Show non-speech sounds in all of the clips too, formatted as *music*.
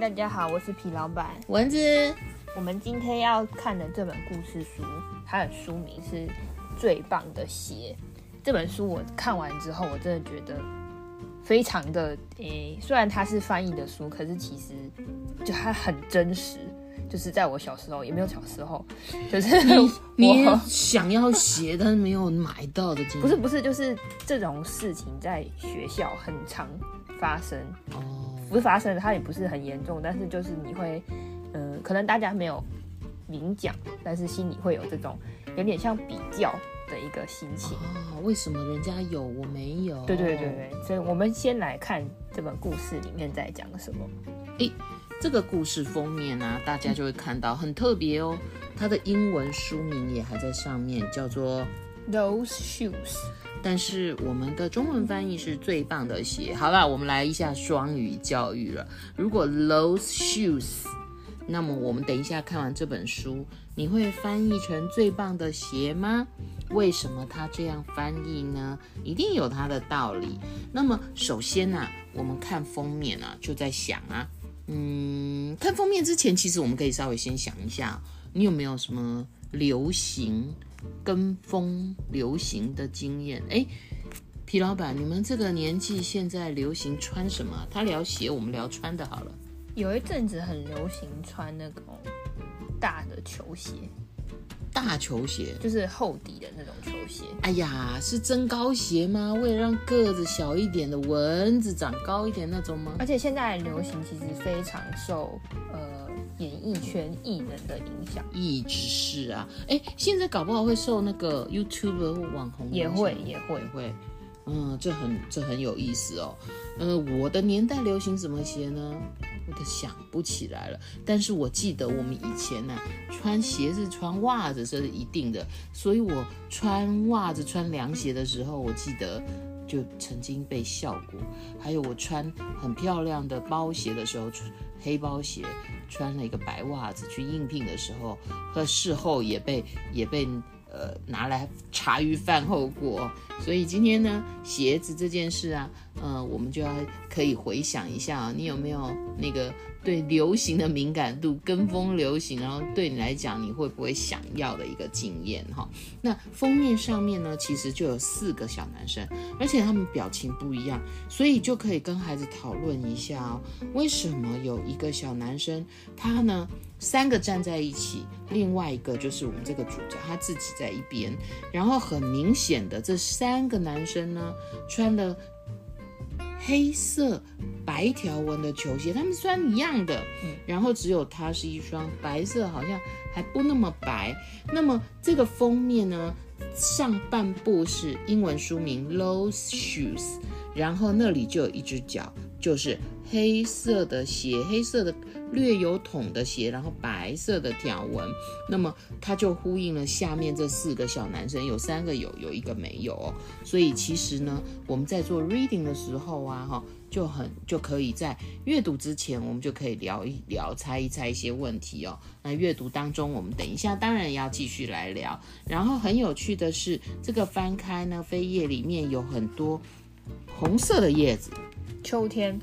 大家好，我是皮老板蚊子。我们今天要看的这本故事书，它的书名是《最棒的鞋》。这本书我看完之后，我真的觉得非常的诶、欸，虽然它是翻译的书，可是其实就它很真实。就是在我小时候，也没有小时候，就是你，*laughs* 你想要鞋，但是没有买到的经历。不是不是，就是这种事情在学校很常发生。哦，不是发生，它也不是很严重，但是就是你会，嗯、呃，可能大家没有明讲，但是心里会有这种有点像比较的一个心情。哦，为什么人家有我没有？对对对对，所以我们先来看这本故事里面在讲什么。诶这个故事封面呢、啊，大家就会看到很特别哦。它的英文书名也还在上面，叫做 Those Shoes。但是我们的中文翻译是最棒的鞋。好了，我们来一下双语教育了。如果 Those Shoes，那么我们等一下看完这本书，你会翻译成最棒的鞋吗？为什么它这样翻译呢？一定有它的道理。那么首先呢、我们看封面啊，就在想啊。嗯，看封面之前，其实我们可以稍微先想一下，你有没有什么流行跟风流行的经验？哎，皮老板，你们这个年纪现在流行穿什么？他聊鞋，我们聊穿的好了。有一阵子很流行穿那种大的球鞋。大球鞋就是厚底的那种球鞋。哎呀，是增高鞋吗？为了让个子小一点的蚊子长高一点那种吗？而且现在流行其实非常受呃演艺圈艺人的影响。一直是啊，哎，现在搞不好会受那个 YouTuber 或网红也会也会会，嗯，这很这很有意思哦。呃，我的年代流行什么鞋呢？我都想不起来了，但是我记得我们以前呢、啊，穿鞋子、穿袜子这是一定的，所以我穿袜子、穿凉鞋的时候，我记得就曾经被笑过。还有我穿很漂亮的包鞋的时候，黑包鞋，穿了一个白袜子去应聘的时候，和事后也被也被。呃，拿来茶余饭后过，所以今天呢，鞋子这件事啊，呃，我们就要可以回想一下，你有没有那个对流行的敏感度，跟风流行，然后对你来讲，你会不会想要的一个经验哈？那封面上面呢，其实就有四个小男生，而且他们表情不一样，所以就可以跟孩子讨论一下哦，为什么有一个小男生他呢？三个站在一起，另外一个就是我们这个主角，他自己在一边。然后很明显的，这三个男生呢，穿的黑色白条纹的球鞋，他们虽然一样的，然后只有它是一双白色，好像还不那么白。那么这个封面呢，上半部是英文书名 Those Shoes，然后那里就有一只脚，就是黑色的鞋，黑色的。略有筒的鞋，然后白色的条纹，那么它就呼应了下面这四个小男生，有三个有，有一个没有哦。所以其实呢，我们在做 reading 的时候啊，哈，就很就可以在阅读之前，我们就可以聊一聊，猜一猜一些问题哦。那阅读当中，我们等一下当然要继续来聊。然后很有趣的是，这个翻开呢，扉页里面有很多红色的叶子，秋天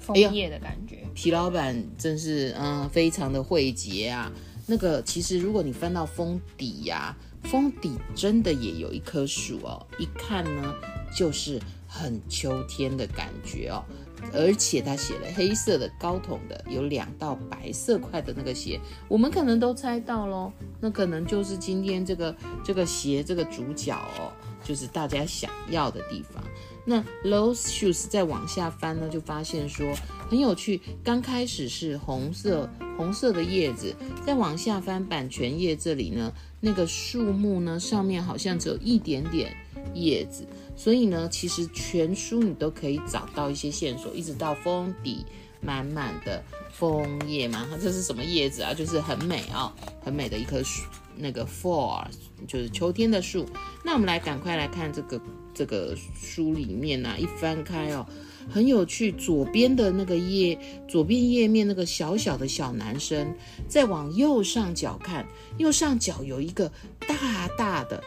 枫叶的感觉。哎皮老板真是嗯，非常的会结啊。那个其实如果你翻到封底呀、啊，封底真的也有一棵树哦，一看呢就是很秋天的感觉哦。而且他写了黑色的高筒的，有两道白色块的那个鞋，我们可能都猜到喽，那可能就是今天这个这个鞋这个主角哦，就是大家想要的地方。那 those shoes 再往下翻呢，就发现说很有趣。刚开始是红色红色的叶子，再往下翻版权页这里呢，那个树木呢上面好像只有一点点叶子，所以呢，其实全书你都可以找到一些线索，一直到封底满满的枫叶嘛。它这是什么叶子啊？就是很美啊、哦，很美的一棵树，那个 fall 就是秋天的树。那我们来赶快来看这个这个书里面呢、一翻开哦。很有趣，左边的那个页，左边页面那个小小的小男生，再往右上角看，右上角有一个大大的。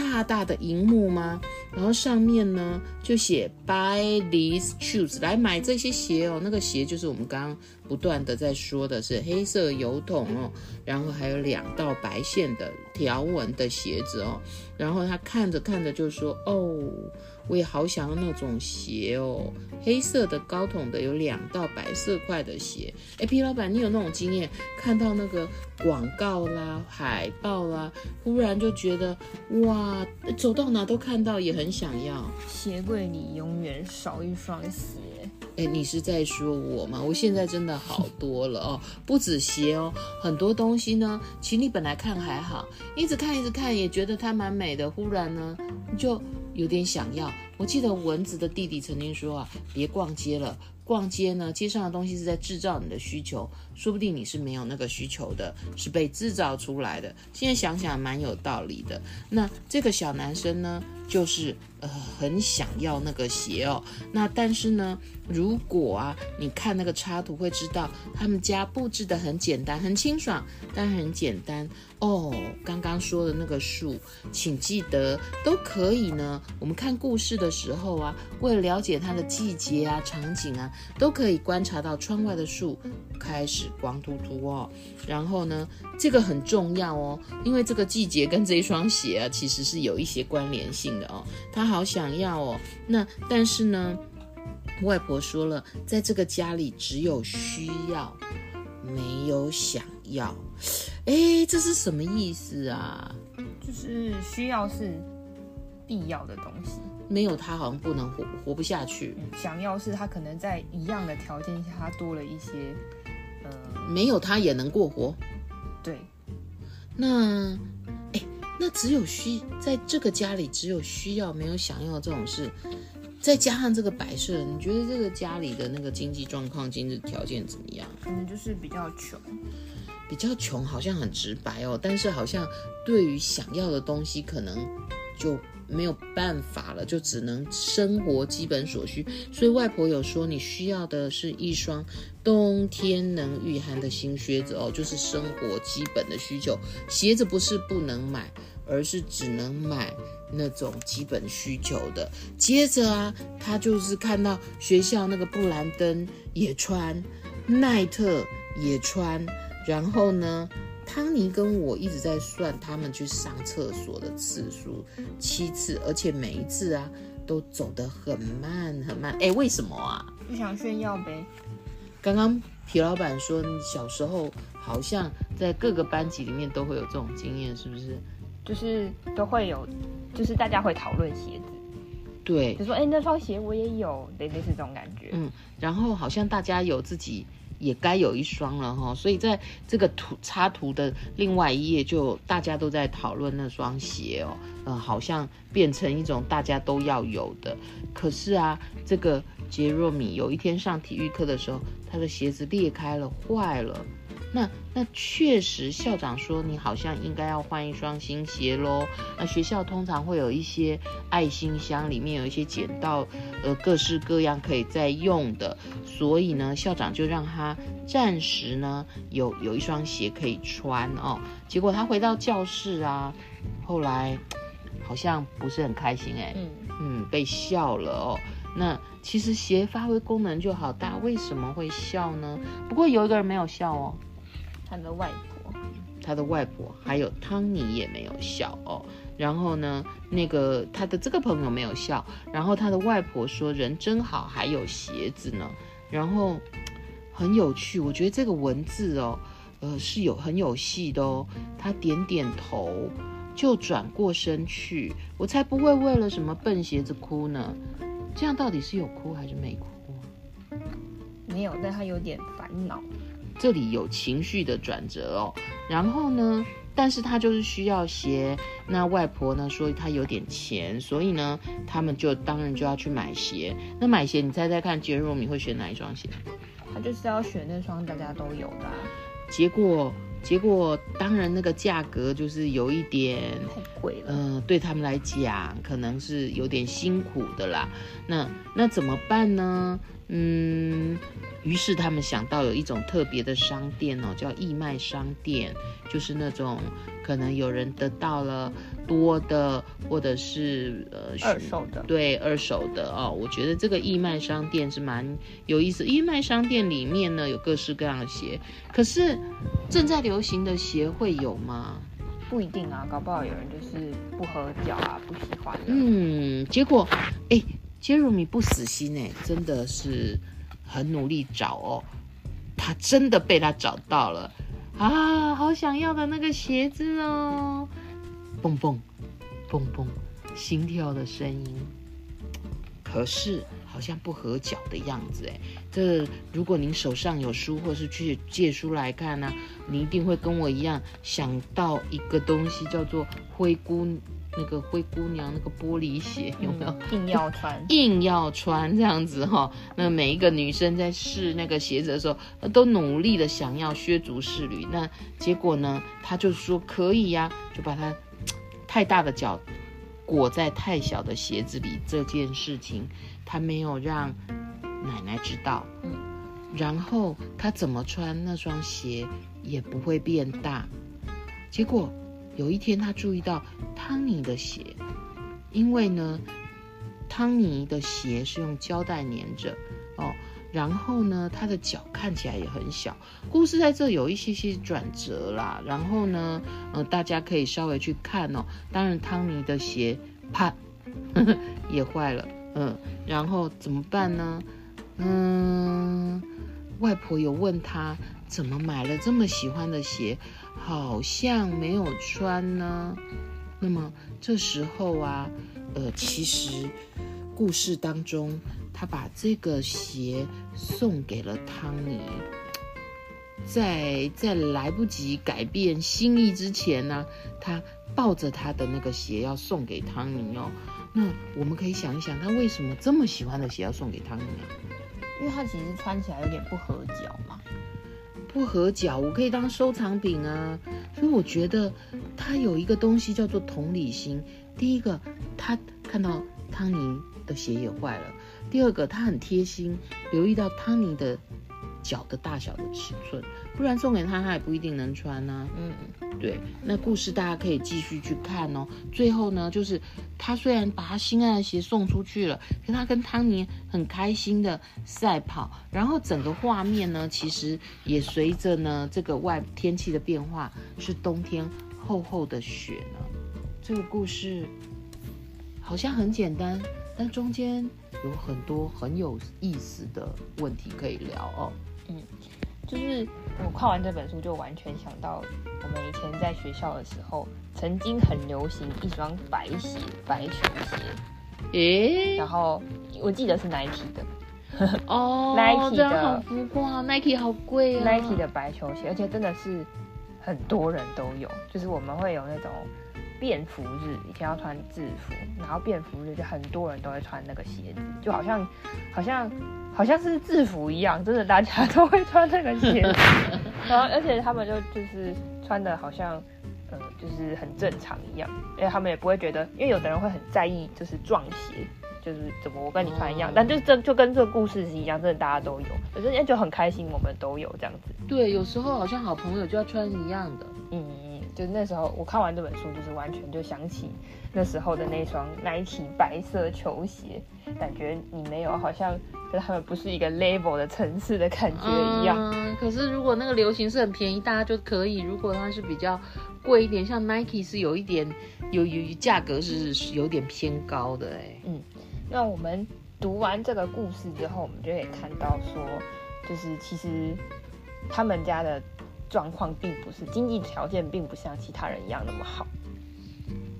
大大的荧幕吗？然后上面呢就写 Buy these shoes，来买这些鞋哦。那个鞋就是我们刚刚不断的在说的是黑色油桶哦，然后还有两道白线的条纹的鞋子哦。然后他看着看着就说：“哦。”我也好想要那种鞋哦，黑色的高筒的，有两道白色块的鞋。哎，皮老板，你有那种经验，看到那个广告啦、海报啦，忽然就觉得哇，走到哪都看到，也很想要。鞋柜里永远少一双鞋。哎，你是在说我吗？我现在真的好多了哦，不止鞋哦，很多东西呢。其实你本来看还好，一直看一直看，也觉得它蛮美的，忽然呢就。有点想要。我记得蚊子的弟弟曾经说啊，别逛街了，逛街呢，街上的东西是在制造你的需求，说不定你是没有那个需求的，是被制造出来的。现在想想蛮有道理的。那这个小男生呢，就是呃很想要那个鞋哦。那但是呢，如果啊你看那个插图会知道，他们家布置的很简单，很清爽，但很简单哦。刚刚说的那个树，请记得都可以呢。我们看故事的时候啊，为了了解它的季节啊、场景啊，都可以观察到窗外的树开始光秃秃哦。然后呢，这个很重要哦，因为这个季节跟这一双鞋啊，其实是有一些关联性的哦。他好想要哦，那但是呢，外婆说了，在这个家里只有需要，没有想要。哎，这是什么意思啊？就是需要是。必要的东西，没有他好像不能活，活不下去。想要是他可能在一样的条件下，他多了一些，呃，没有他也能过活。对，那，哎，那只有需在这个家里只有需要没有想要这种事，再加上这个摆设，你觉得这个家里的那个经济状况、经济条件怎么样？可能就是比较穷，比较穷，好像很直白哦。但是好像对于想要的东西，可能就。没有办法了，就只能生活基本所需。所以外婆有说，你需要的是一双冬天能御寒的新靴子哦，就是生活基本的需求。鞋子不是不能买，而是只能买那种基本需求的。接着啊，他就是看到学校那个布兰登也穿，奈特也穿，然后呢，汤尼跟我一直在算他们去上厕所的次数，七次，而且每一次啊都走得很慢很慢。哎，为什么啊？就想炫耀呗。刚刚皮老板说，你小时候好像在各个班级里面都会有这种经验，是不是？就是都会有，就是大家会讨论鞋子。对，就说哎，那双鞋我也有，类似这种感觉。嗯，然后好像大家有自己。也该有一双了哈，所以在这个图插图的另外一页，就大家都在讨论那双鞋哦，呃，好像变成一种大家都要有的。可是啊，这个杰若米有一天上体育课的时候，他的鞋子裂开了，坏了。那那确实，校长说你好像应该要换一双新鞋喽。那学校通常会有一些爱心箱，里面有一些捡到呃各式各样可以再用的，所以呢，校长就让他暂时呢有有一双鞋可以穿哦。结果他回到教室啊，后来好像不是很开心哎，嗯嗯，被笑了哦。那其实鞋发挥功能就好，大家为什么会笑呢？不过有一个人没有笑哦。他的外婆，他的外婆还有汤尼也没有笑哦。然后呢，那个他的这个朋友没有笑。然后他的外婆说：“人真好，还有鞋子呢。”然后很有趣，我觉得这个文字哦，呃，是有很有戏的哦。他点点头，就转过身去。我才不会为了什么笨鞋子哭呢。这样到底是有哭还是没哭？没有，但他有点烦恼。这里有情绪的转折哦，然后呢，但是他就是需要鞋。那外婆呢说他有点钱，所以呢，他们就当然就要去买鞋。那买鞋，你猜猜看，杰瑞米会选哪一双鞋？他就是要选那双大家都有的啊。结果，结果当然那个价格就是有一点太贵了。嗯、呃，对他们来讲可能是有点辛苦的啦。那那怎么办呢？嗯。于是他们想到有一种特别的商店哦，叫义卖商店，就是那种可能有人得到了多的，或者是呃二手的，对二手的哦。我觉得这个义卖商店是蛮有意思。义卖商店里面呢，有各式各样的鞋，可是正在流行的鞋会有吗？不一定啊，搞不好有人就是不合脚啊，不喜欢。嗯，结果哎，杰瑞米不死心哎，真的是。很努力找哦，他真的被他找到了啊！好想要的那个鞋子哦，蹦蹦蹦蹦，心跳的声音。可是好像不合脚的样子哎。这如果您手上有书，或是去借书来看呢，你一定会跟我一样想到一个东西，叫做灰姑。那个灰姑娘那个玻璃鞋有没有？硬要穿，*laughs* 硬要穿这样子哈。那每一个女生在试那个鞋子的时候，都努力的想要削足适履。那结果呢，她就说可以呀，就把它 *tsk* 太大的脚裹在太小的鞋子里。这件事情他没有让奶奶知道。嗯。然后他怎么穿那双鞋也不会变大。结果。有一天，他注意到汤尼的鞋，因为呢，汤尼的鞋是用胶带粘着哦，然后呢，他的脚看起来也很小。故事在这有一些些转折啦，然后呢，呃，大家可以稍微去看哦。当然，汤尼的鞋啪呵呵 *laughs* 也坏了，嗯，然后怎么办呢？嗯，外婆有问他怎么买了这么喜欢的鞋。好像没有穿呢。那么这时候啊，呃，其实故事当中，他把这个鞋送给了汤尼，在在来不及改变心意之前呢，他抱着他的那个鞋要送给汤尼哦。那我们可以想一想，他为什么这么喜欢的鞋要送给汤尼啊？因为他其实穿起来有点不合脚嘛。不合脚，我可以当收藏品啊。所以我觉得他有一个东西叫做同理心。第一个，他看到汤尼的鞋也坏了；第二个，他很贴心，留意到汤尼的脚的大小的尺寸，不然送给他，他也不一定能穿。嗯，对。那故事大家可以继续去看哦。最后呢，就是他虽然把他心爱的鞋送出去了，可他跟汤尼很开心的赛跑，然后整个画面呢，其实也随着呢这个外天气的变化，是冬天厚厚的雪呢。这个故事好像很简单，但中间有很多很有意思的问题可以聊哦。嗯，就是我看完这本书，就完全想到我们以前在学校的时候，曾经很流行一双白鞋，白球鞋。诶、欸，然后我记得是 Nike 的。哦，*laughs* Nike 的好浮夸，Nike 好贵啊。Nike 的白球鞋，而且真的是很多人都有，就是我们会有那种。便服日以前要穿制服，然后便服日就很多人都会穿那个鞋子，就好像好像好像是制服一样，真的大家都会穿那个鞋子，*laughs* 然后而且他们就就是穿的好像呃就是很正常一样，因为他们也不会觉得，因为有的人会很在意就是撞鞋，就是怎么我跟你穿一样，但就这就跟这个故事是一样，真的大家都有，可是就很开心，我们都有这样子。对，有时候好像好朋友就要穿一样的，嗯。就那时候，我看完这本书，就是完全就想起那时候的那双 Nike 白色球鞋，感觉你没有，好像跟他们不是一个 level 的层次的感觉一样。嗯，可是如果那个流行是很便宜，大家就可以；如果它是比较贵一点，像 Nike 是有一点有有价格是有点偏高的哎。嗯，那我们读完这个故事之后，我们就可以看到说，就是其实他们家的。状况并不是经济条件，并不像其他人一样那么好。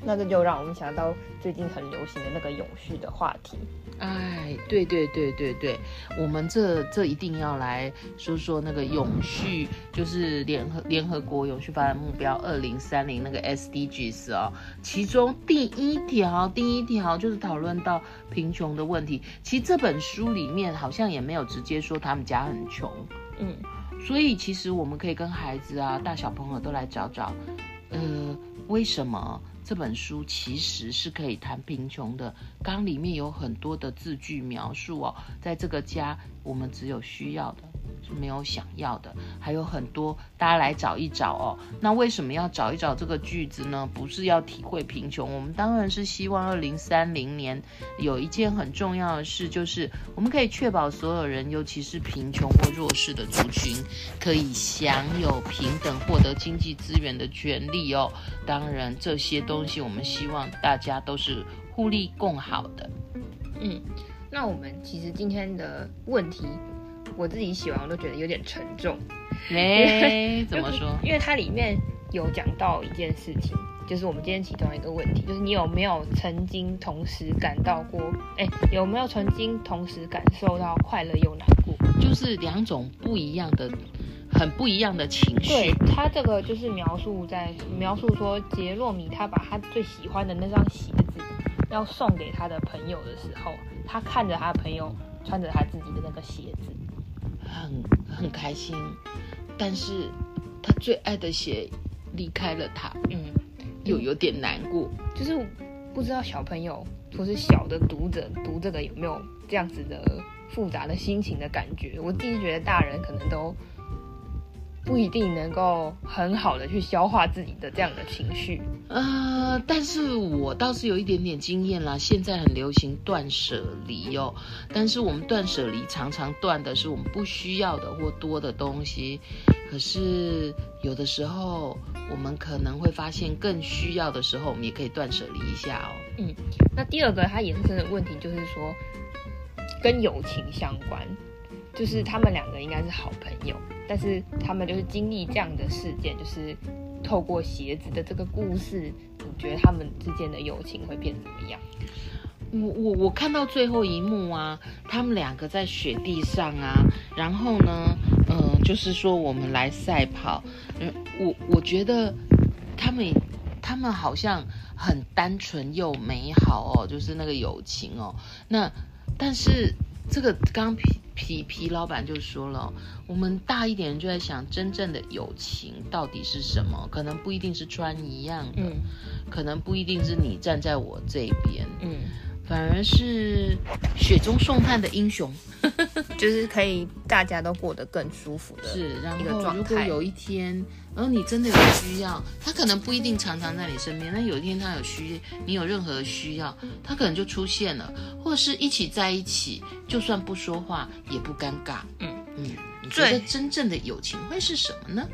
那这就让我们想到最近很流行的那个永续的话题。哎，对对对对对，我们这这一定要来说说那个永续，就是联合联合国永续发展目标二零三零那个 SDGs 哦，其中第一条第一条就是讨论到贫穷的问题。其实这本书里面好像也没有直接说他们家很穷，嗯，所以其实我们可以跟孩子啊、大小朋友都来找找，呃，为什么？这本书其实是可以谈贫穷的，刚里面有很多的字句描述哦，在这个家，我们只有需要的。是没有想要的，还有很多，大家来找一找哦。那为什么要找一找这个句子呢？不是要体会贫穷，我们当然是希望二零三零年有一件很重要的事，就是我们可以确保所有人，尤其是贫穷或弱势的族群，可以享有平等获得经济资源的权利哦。当然，这些东西我们希望大家都是互利共好的。嗯，那我们其实今天的问题。我自己写完我都觉得有点沉重，哎，*laughs* 怎么说？因为它里面有讲到一件事情，就是我们今天其中一个问题，就是你有没有曾经同时感到过，哎，有没有曾经同时感受到快乐又难过？就是两种不一样的、很不一样的情绪。对，他这个就是描述在描述说，杰洛米他把他最喜欢的那双鞋子要送给他的朋友的时候，他看着他的朋友穿着他自己的那个鞋子。很很开心，但是他最爱的鞋离开了他，嗯，又有点难过。就是不知道小朋友或是小的读者读这个有没有这样子的复杂的心情的感觉？我自己觉得大人可能都。不一定能够很好的去消化自己的这样的情绪，呃，但是我倒是有一点点经验啦。现在很流行断舍离哦，但是我们断舍离常常断的是我们不需要的或多的东西，可是有的时候我们可能会发现更需要的时候，我们也可以断舍离一下哦。嗯，那第二个它延伸的问题就是说，跟友情相关。就是他们两个应该是好朋友，但是他们就是经历这样的事件，就是透过鞋子的这个故事，你觉得他们之间的友情会变怎么样？我我我看到最后一幕啊，他们两个在雪地上啊，然后呢，嗯、就是说我们来赛跑，嗯，我我觉得他们他们好像很单纯又美好哦，就是那个友情哦，那但是这个刚。皮皮老板就说了，我们大一点人就在想，真正的友情到底是什么？可能不一定是穿一样的，嗯，可能不一定是你站在我这边，嗯，反而是雪中送炭的英雄，*laughs* 就是可以大家都过得更舒服的，是一个状态。如果有一天。而你真的有需要，他可能不一定常常在你身边。但有一天他有需，你有任何的需要，他可能就出现了，或者是一起在一起，就算不说话也不尴尬。嗯嗯，你觉得真正的友情会是什么呢？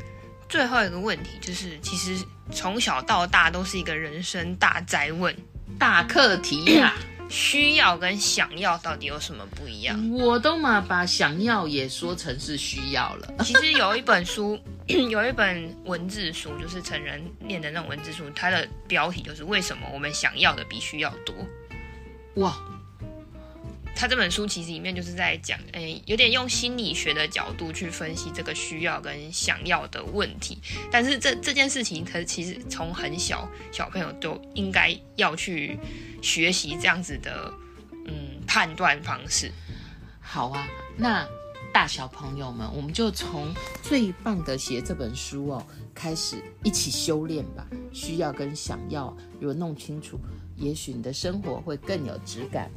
最后一个问题就是，其实从小到大都是一个人生大灾问、大课题呀、啊。需要跟想要到底有什么不一样？我都嘛把想要也说成是需要了。*laughs* 其实有一本书，*clears throat* 有一本文字书，就是成人念的那种文字书，它的标题就是“为什么我们想要的比需要多”。哇！他这本书其实里面就是在讲，哎，有点用心理学的角度去分析这个需要跟想要的问题。但是这这件事情，它其实从很小小朋友都应该要去学习这样子的，嗯，判断方式。好啊，那大小朋友们，我们就从最棒的写这本书哦开始一起修炼吧。需要跟想要，如果弄清楚，也许你的生活会更有质感。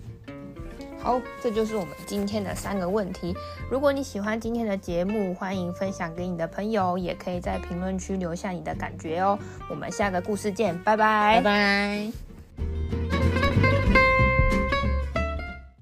好，这就是我们今天的三个问题。如果你喜欢今天的节目，欢迎分享给你的朋友，也可以在评论区留下你的感觉哦。我们下个故事见，拜拜，拜拜。